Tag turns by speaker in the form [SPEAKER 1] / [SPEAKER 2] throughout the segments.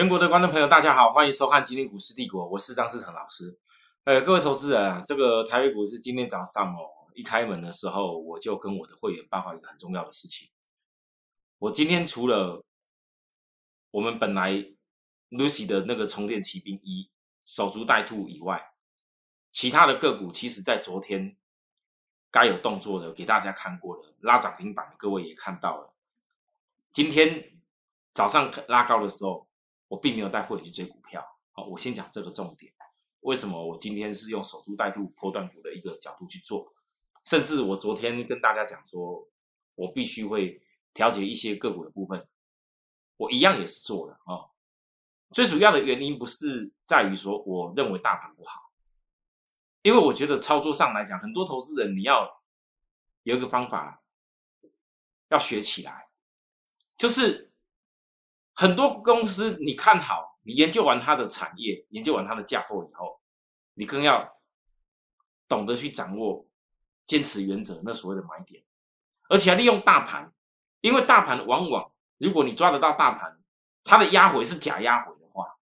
[SPEAKER 1] 全国的观众朋友，大家好，欢迎收看《今天股市帝国》，我是张志成老师。呃，各位投资人啊，这个台北股市今天早上哦，一开门的时候，我就跟我的会员报告一个很重要的事情。我今天除了我们本来 Lucy 的那个充电骑兵一守株待兔以外，其他的个股其实在昨天该有动作的，给大家看过了，拉涨停板的，各位也看到了。今天早上拉高的时候。我并没有带会员去追股票，好，我先讲这个重点。为什么我今天是用守株待兔、破断股的一个角度去做？甚至我昨天跟大家讲说，我必须会调节一些个股的部分，我一样也是做了啊。最主要的原因不是在于说我认为大盘不好，因为我觉得操作上来讲，很多投资人你要有一个方法要学起来，就是。很多公司你看好，你研究完它的产业，研究完它的架构以后，你更要懂得去掌握坚持原则，那所谓的买点，而且要利用大盘，因为大盘往往如果你抓得到大盘，它的压回是假压回的话，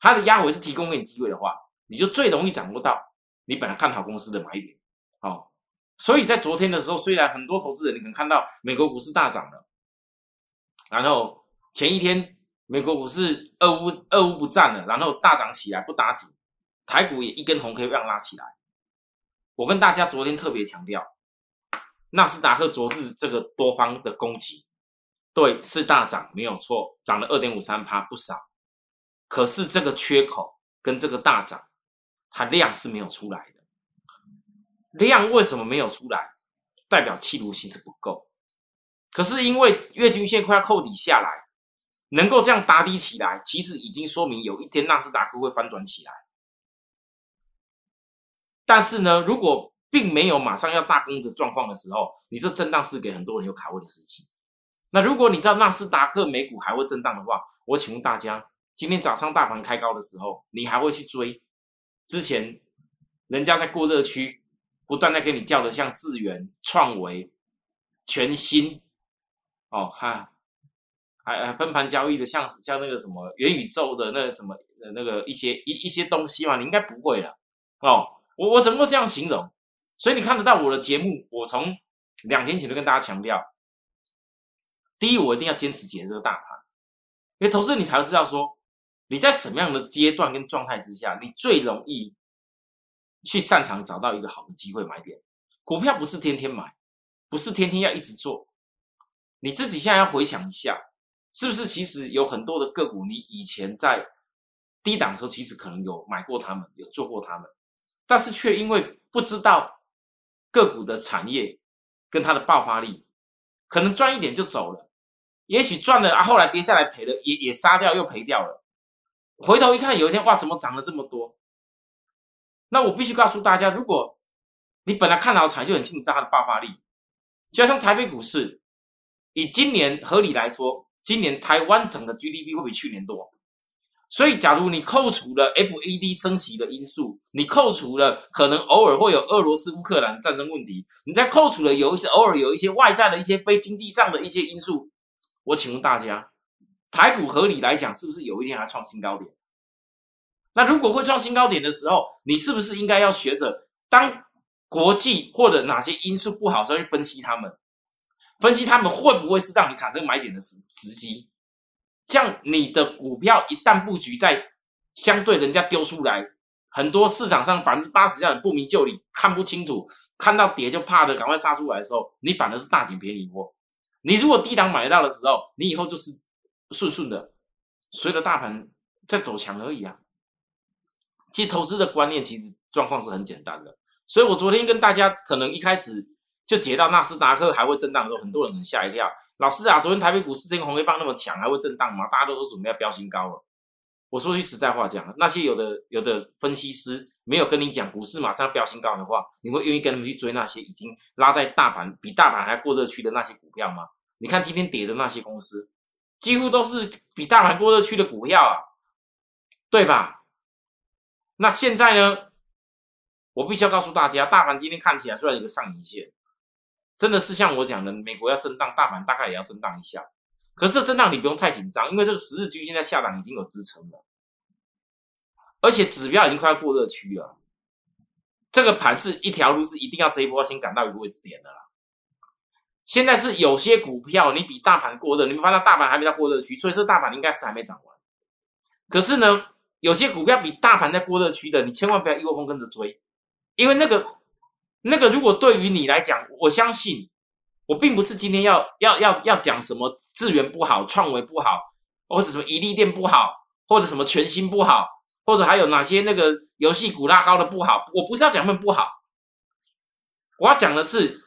[SPEAKER 1] 它的压回是提供给你机会的话，你就最容易掌握到你本来看好公司的买点。好，所以在昨天的时候，虽然很多投资人你可能看到美国股市大涨了，然后。前一天，美国股市二乌二乌不战了，然后大涨起来不打紧，台股也一根红 K 棒拉起来。我跟大家昨天特别强调，纳斯达克昨日这个多方的攻击，对是大涨没有错，涨了二点五三趴不少。可是这个缺口跟这个大涨，它量是没有出来的。量为什么没有出来？代表气度性是不够。可是因为月均线快要扣底下来。能够这样打底起来，其实已经说明有一天纳斯达克会翻转起来。但是呢，如果并没有马上要大攻的状况的时候，你这震荡是给很多人有卡位的时机。那如果你知道纳斯达克美股还会震荡的话，我请问大家，今天早上大盘开高的时候，你还会去追之前人家在过热区不断在跟你叫的，像智源、创维、全新哦哈。还还分盘交易的，像像那个什么元宇宙的那什么呃那个一些一一些东西嘛，你应该不会了哦。我我怎么会这样形容？所以你看得到我的节目，我从两天前就跟大家强调，第一，我一定要坚持解这个大盘，因为投资你才会知道说你在什么样的阶段跟状态之下，你最容易去擅长找到一个好的机会买点。股票不是天天买，不是天天要一直做，你自己现在要回想一下。是不是其实有很多的个股，你以前在低档的时候，其实可能有买过他们，有做过他们，但是却因为不知道个股的产业跟它的爆发力，可能赚一点就走了，也许赚了啊，后来跌下来赔了，也也杀掉又赔掉了。回头一看，有一天哇，怎么涨了这么多？那我必须告诉大家，如果你本来看好产业，就很清楚它的爆发力，就像台北股市，以今年合理来说。今年台湾整个 GDP 会比去年多，所以假如你扣除了 FED 升息的因素，你扣除了可能偶尔会有俄罗斯乌克兰战争问题，你再扣除了有一些偶尔有一些外在的一些非经济上的一些因素，我请问大家，台股合理来讲是不是有一天还创新高点？那如果会创新高点的时候，你是不是应该要学着当国际或者哪些因素不好时候去分析他们？分析他们会不会是让你产生买点的时时机？像你的股票一旦布局在相对人家丢出来，很多市场上百分之八十这样不明就里，看不清楚，看到跌就怕的，赶快杀出来的时候，你反而是大捡便宜货。你如果低档买到的时候，你以后就是顺顺的随着大盘在走强而已啊。其实投资的观念其实状况是很简单的，所以我昨天跟大家可能一开始。就解到纳斯达克还会震荡的时候，很多人很吓一跳。老师啊，昨天台北股市这个红黑棒那么强，还会震荡吗？大家都说准备要飙新高了。我说句实在话讲，那些有的有的分析师没有跟你讲股市马上飙新高的话，你会愿意跟他们去追那些已经拉在大盘比大盘还过热区的那些股票吗？你看今天跌的那些公司，几乎都是比大盘过热区的股票啊，对吧？那现在呢，我必须要告诉大家，大盘今天看起来虽然一个上影线。真的是像我讲的，美国要震荡，大盘大概也要震荡一下。可是震荡你不用太紧张，因为这个十日均线在下档已经有支撑了，而且指标已经快要过热区了。这个盘是一条路，是一定要这一波先赶到一个位置点的啦。现在是有些股票你比大盘过热，你们发现大盘还没到过热区，所以这大盘应该是还没涨完。可是呢，有些股票比大盘在过热区的，你千万不要一窝蜂跟着追，因为那个那个如果对于你来讲，我相信。我并不是今天要要要要讲什么资源不好、创维不好，或者什么一利店不好，或者什么全新不好，或者还有哪些那个游戏股拉高的不好。我不是要讲他们不好，我要讲的是，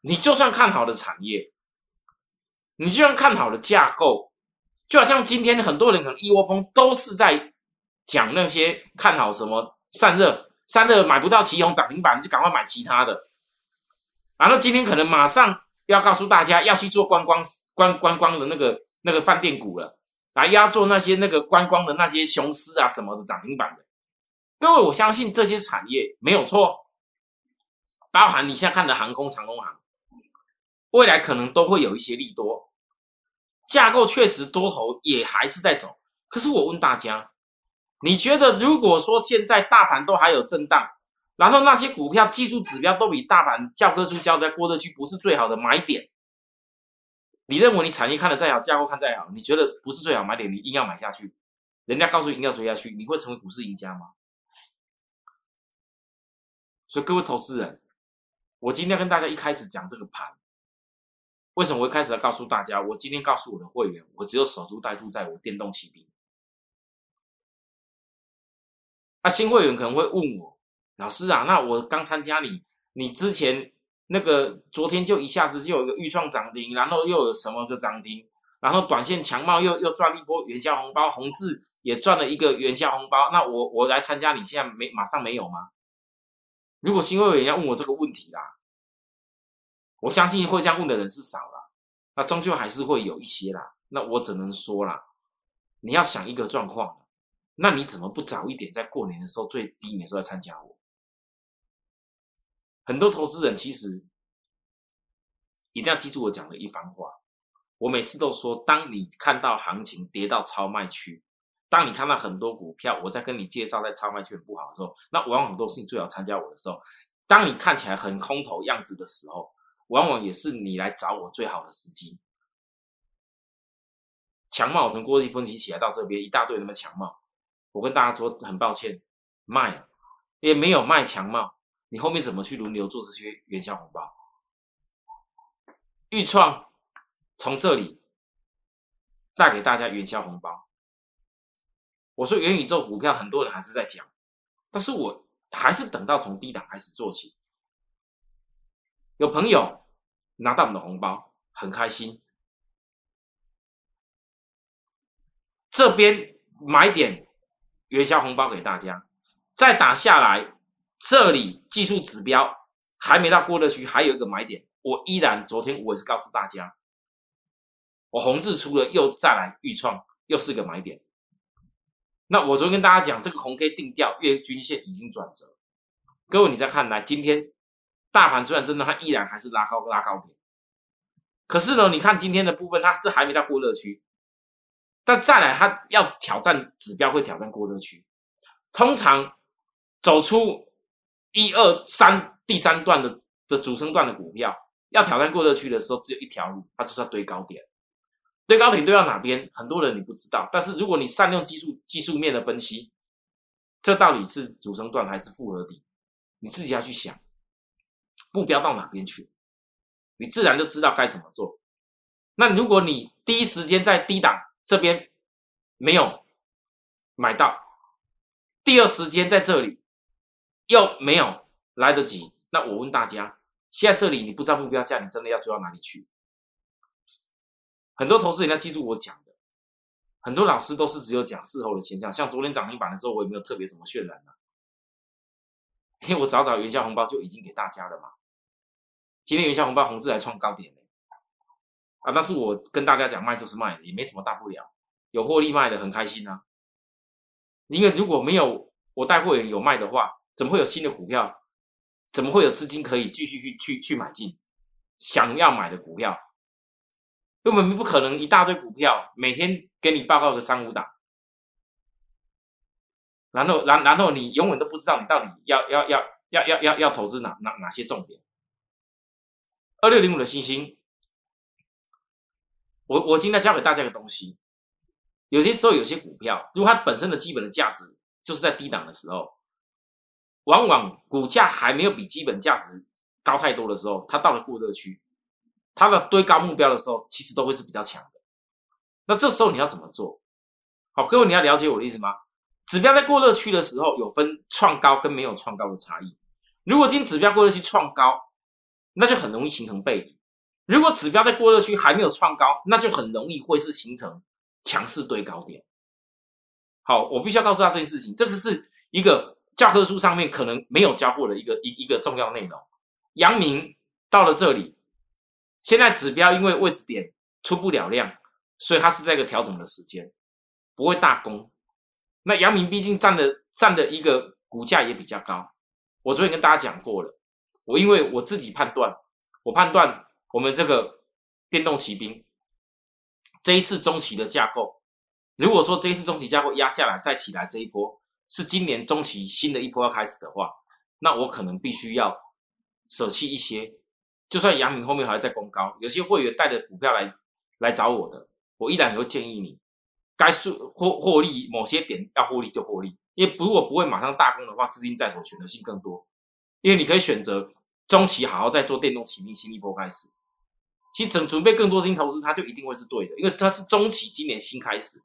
[SPEAKER 1] 你就算看好的产业，你就算看好的架构，就好像今天很多人可能一窝蜂都是在讲那些看好什么散热，三热买不到旗宏涨停板，就赶快买其他的，然后今天可能马上。要告诉大家要去做观光观观光的那个那个饭店股了，来要做那些那个观光的那些雄狮啊什么的涨停板的。各位，我相信这些产业没有错，包含你现在看的航空长空航，未来可能都会有一些利多，架构确实多头也还是在走。可是我问大家，你觉得如果说现在大盘都还有震荡？然后那些股票技术指标都比大盘教科书教在过热区不是最好的买点。你认为你产业看的再好，架构看再好，你觉得不是最好买点，你硬要买下去，人家告诉你硬要追下去，你会成为股市赢家吗？所以各位投资人，我今天跟大家一开始讲这个盘，为什么我一开始要告诉大家？我今天告诉我的会员，我只有守株待兔，在我电动骑兵。那新会员可能会问我。老师啊，那我刚参加你，你之前那个昨天就一下子就有一个预创涨停，然后又有什么个涨停，然后短线强茂又又赚了一波元宵红包，宏志也赚了一个元宵红包，那我我来参加，你现在没马上没有吗？如果新会员要问我这个问题啦，我相信会这样问的人是少了，那终究还是会有一些啦，那我只能说啦，你要想一个状况，那你怎么不早一点在过年的时候最低年时候来参加我？很多投资人其实一定要记住我讲的一番话。我每次都说，当你看到行情跌到超卖区，当你看到很多股票，我在跟你介绍在超卖区不好的时候，那往往都是你最好参加我的时候。当你看起来很空头样子的时候，往往也是你来找我最好的时机。强茂从国际分析起来到这边一大堆那么强茂，我跟大家说很抱歉，卖也没有卖强帽。你后面怎么去轮流做这些元宵红包？预创从这里带给大家元宵红包。我说元宇宙股票，很多人还是在讲，但是我还是等到从低档开始做起。有朋友拿到我们的红包，很开心。这边买点元宵红包给大家，再打下来。这里技术指标还没到过热区，还有一个买点，我依然昨天我也是告诉大家，我红字出了又再来预创，又是个买点。那我昨天跟大家讲，这个红 K 定调，月均线已经转折。各位你再看来，今天大盘虽然真的它依然还是拉高拉高点，可是呢，你看今天的部分它是还没到过热区，但再来它要挑战指标会挑战过热区，通常走出。一二三，第三段的的主升段的股票要挑战过热区的时候，只有一条路，它就是要堆高点。堆高点堆到哪边？很多人你不知道。但是如果你善用技术技术面的分析，这到底是主升段还是复合底？你自己要去想，目标到哪边去，你自然就知道该怎么做。那如果你第一时间在低档这边没有买到，第二时间在这里。又没有来得及，那我问大家，现在这里你不知道目标价，你真的要追到哪里去？很多投资人要记住我讲的，很多老师都是只有讲事后的现象，像昨天涨停板的时候，我也没有特别什么渲染呢？因为我早早元宵红包就已经给大家了嘛。今天元宵红包红字还创高点呢，啊，但是我跟大家讲卖就是卖，也没什么大不了，有获利卖的很开心啊。因为如果没有我带会员有卖的话，怎么会有新的股票？怎么会有资金可以继续去去去买进想要买的股票？根本不可能一大堆股票每天给你报告个三五档，然后然然后你永远都不知道你到底要要要要要要要投资哪哪哪些重点。二六零五的星星，我我今天教给大家一个东西，有些时候有些股票，如果它本身的基本的价值就是在低档的时候，往往股价还没有比基本价值高太多的时候，它到了过热区，它的堆高目标的时候，其实都会是比较强的。那这时候你要怎么做？好，各位你要了解我的意思吗？指标在过热区的时候，有分创高跟没有创高的差异。如果今指标过热区创高，那就很容易形成背离。如果指标在过热区还没有创高，那就很容易会是形成强势堆高点。好，我必须要告诉他这件事情，这个是一个教科书上面可能没有教过的一个一一个重要内容。阳明到了这里，现在指标因为位置点出不了量，所以它是在一个调整的时间，不会大攻。那阳明毕竟占的占的一个股价也比较高，我昨天跟大家讲过了。我因为我自己判断，我判断我们这个电动骑兵这一次中期的架构，如果说这一次中期架构压下来再起来这一波是今年中期新的一波要开始的话，那我可能必须要舍弃一些，就算阳明后面还在攻高，有些会员带着股票来来找我的，我依然也会建议你该获获获利某些点要获利就获利，因为如果不会马上大攻的话，资金在手选择性更多，因为你可以选择。中期好好在做电动骑兵新一波开始，其实准准备更多资金投资，它就一定会是对的，因为它是中期今年新开始，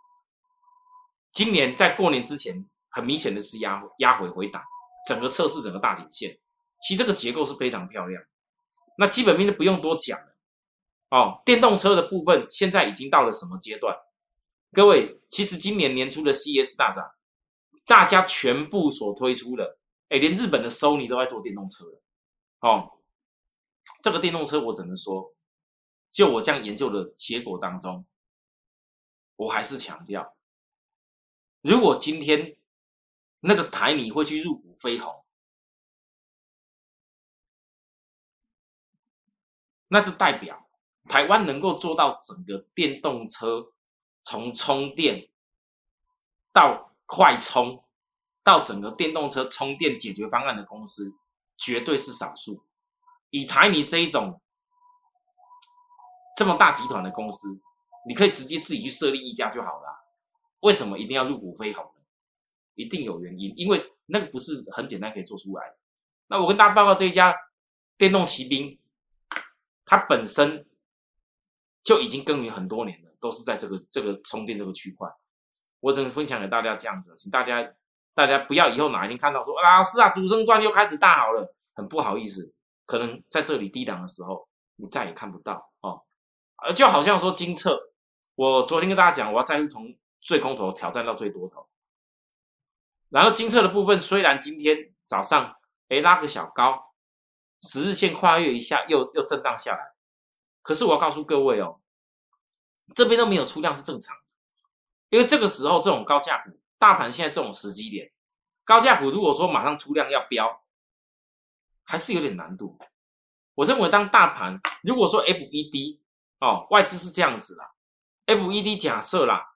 [SPEAKER 1] 今年在过年之前很明显的是压压回回档，整个测试整个大颈线，其实这个结构是非常漂亮。那基本面就不用多讲了哦。电动车的部分现在已经到了什么阶段？各位，其实今年年初的 CS 大涨，大家全部所推出的，哎，连日本的 Sony 都在做电动车了。哦，这个电动车我只能说，就我这样研究的结果当中，我还是强调，如果今天那个台泥会去入股飞鸿，那就代表台湾能够做到整个电动车从充电到快充到整个电动车充电解决方案的公司。绝对是少数。以台泥这一种这么大集团的公司，你可以直接自己去设立一家就好了。为什么一定要入股飞鸿呢？一定有原因，因为那个不是很简单可以做出来。那我跟大家报告，这一家电动骑兵，它本身就已经耕耘很多年了，都是在这个这个充电这个区块。我只能分享给大家这样子，请大家。大家不要以后哪一天看到说老师啊，主升段又开始大好了，很不好意思，可能在这里低档的时候，你再也看不到哦。呃，就好像说金策，我昨天跟大家讲，我要再从最空头挑战到最多头，然后金策的部分虽然今天早上哎拉个小高，十日线跨越一下又又震荡下来，可是我要告诉各位哦，这边都没有出量是正常，因为这个时候这种高价股。大盘现在这种时机点，高价股如果说马上出量要飙，还是有点难度。我认为当大盘如果说 FED 哦外资是这样子啦，FED 假设啦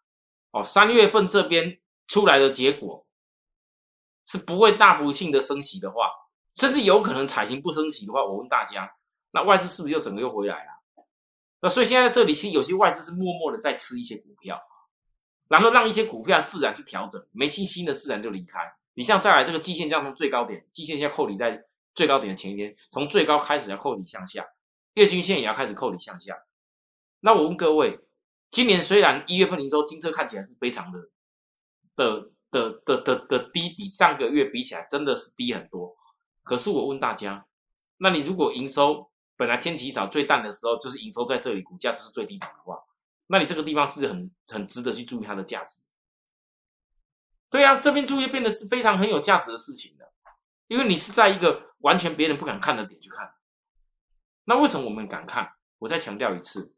[SPEAKER 1] 哦三月份这边出来的结果是不会大幅性的升息的话，甚至有可能采行不升息的话，我问大家，那外资是不是就整个又回来了？那所以现在这里其实有些外资是默默的在吃一些股票。然后让一些股票自然去调整，没信心的自然就离开。你像再来这个季线，这样从最高点，季线要扣底在最高点的前一天，从最高开始要扣底向下，月均线也要开始扣底向下。那我问各位，今年虽然一月份营收金车看起来是非常的的的的的的低，比上个月比起来真的是低很多。可是我问大家，那你如果营收本来天气早最淡的时候，就是营收在这里，股价就是最低点的话？那你这个地方是很很值得去注意它的价值，对啊，这边注意变得是非常很有价值的事情的，因为你是在一个完全别人不敢看的点去看。那为什么我们敢看？我再强调一次，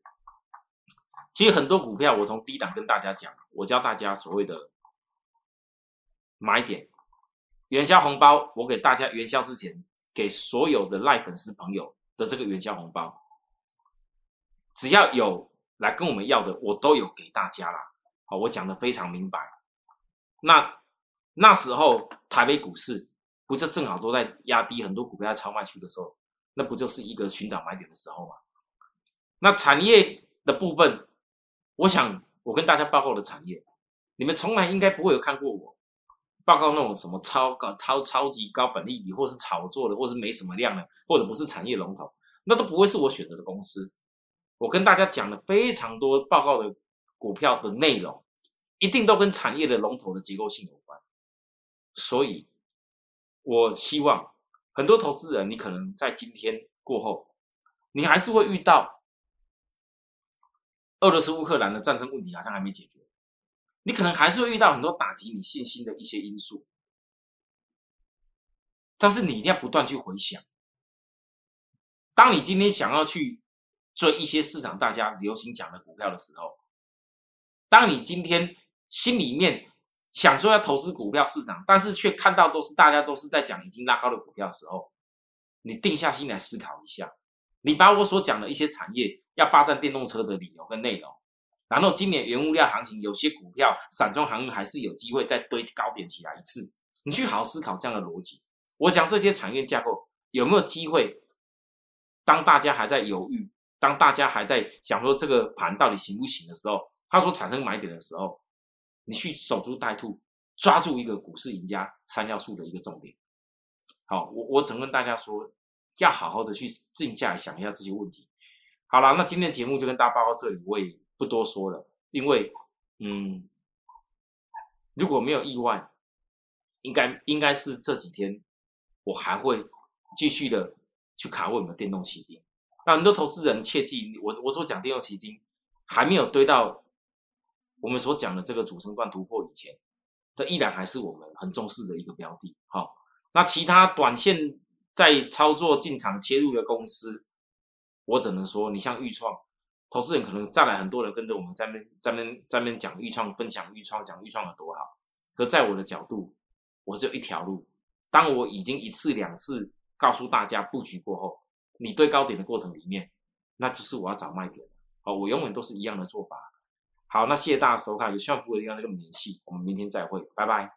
[SPEAKER 1] 其实很多股票我从低档跟大家讲，我教大家所谓的买点元宵红包，我给大家元宵之前给所有的赖粉丝朋友的这个元宵红包，只要有。来跟我们要的，我都有给大家啦。好，我讲的非常明白。那那时候台北股市不就正好都在压低，很多股票在超卖区的时候，那不就是一个寻找买点的时候吗？那产业的部分，我想我跟大家报告的产业，你们从来应该不会有看过我报告那种什么超高、超超级高本利比，或是炒作的，或是没什么量的，或者不是产业龙头，那都不会是我选择的公司。我跟大家讲了非常多报告的股票的内容，一定都跟产业的龙头的结构性有关。所以，我希望很多投资人，你可能在今天过后，你还是会遇到俄罗斯乌克兰的战争问题，好像还没解决，你可能还是会遇到很多打击你信心的一些因素。但是你一定要不断去回想，当你今天想要去。追一些市场大家流行讲的股票的时候，当你今天心里面想说要投资股票市场，但是却看到都是大家都是在讲已经拉高的股票的时候，你定下心来思考一下，你把我所讲的一些产业要霸占电动车的理由跟内容，然后今年原物料行情有些股票散装航运还是有机会再堆高点起来一次，你去好好思考这样的逻辑。我讲这些产业架构有没有机会，当大家还在犹豫。当大家还在想说这个盘到底行不行的时候，它所产生买点的时候，你去守株待兔，抓住一个股市赢家三要素的一个重点。好，我我曾跟大家说，要好好的去静下来想一下这些问题。好了，那今天的节目就跟大家报到这里，我也不多说了，因为嗯，如果没有意外，应该应该是这几天我还会继续的去卡位我们的电动汽电。那很多投资人切记，我我所讲电动基金还没有堆到我们所讲的这个主升段突破以前，这依然还是我们很重视的一个标的。好，那其他短线在操作进场切入的公司，我只能说，你像豫创，投资人可能再来很多人跟着我们在边在边在边讲豫创，分享豫创，讲豫创有多好。可在我的角度，我只有一条路。当我已经一次两次告诉大家布局过后。你对高点的过程里面，那就是我要找卖点哦。我永远都是一样的做法。好，那谢谢大家收看，有需要服务的地方跟我们联系，我们明天再会，拜拜。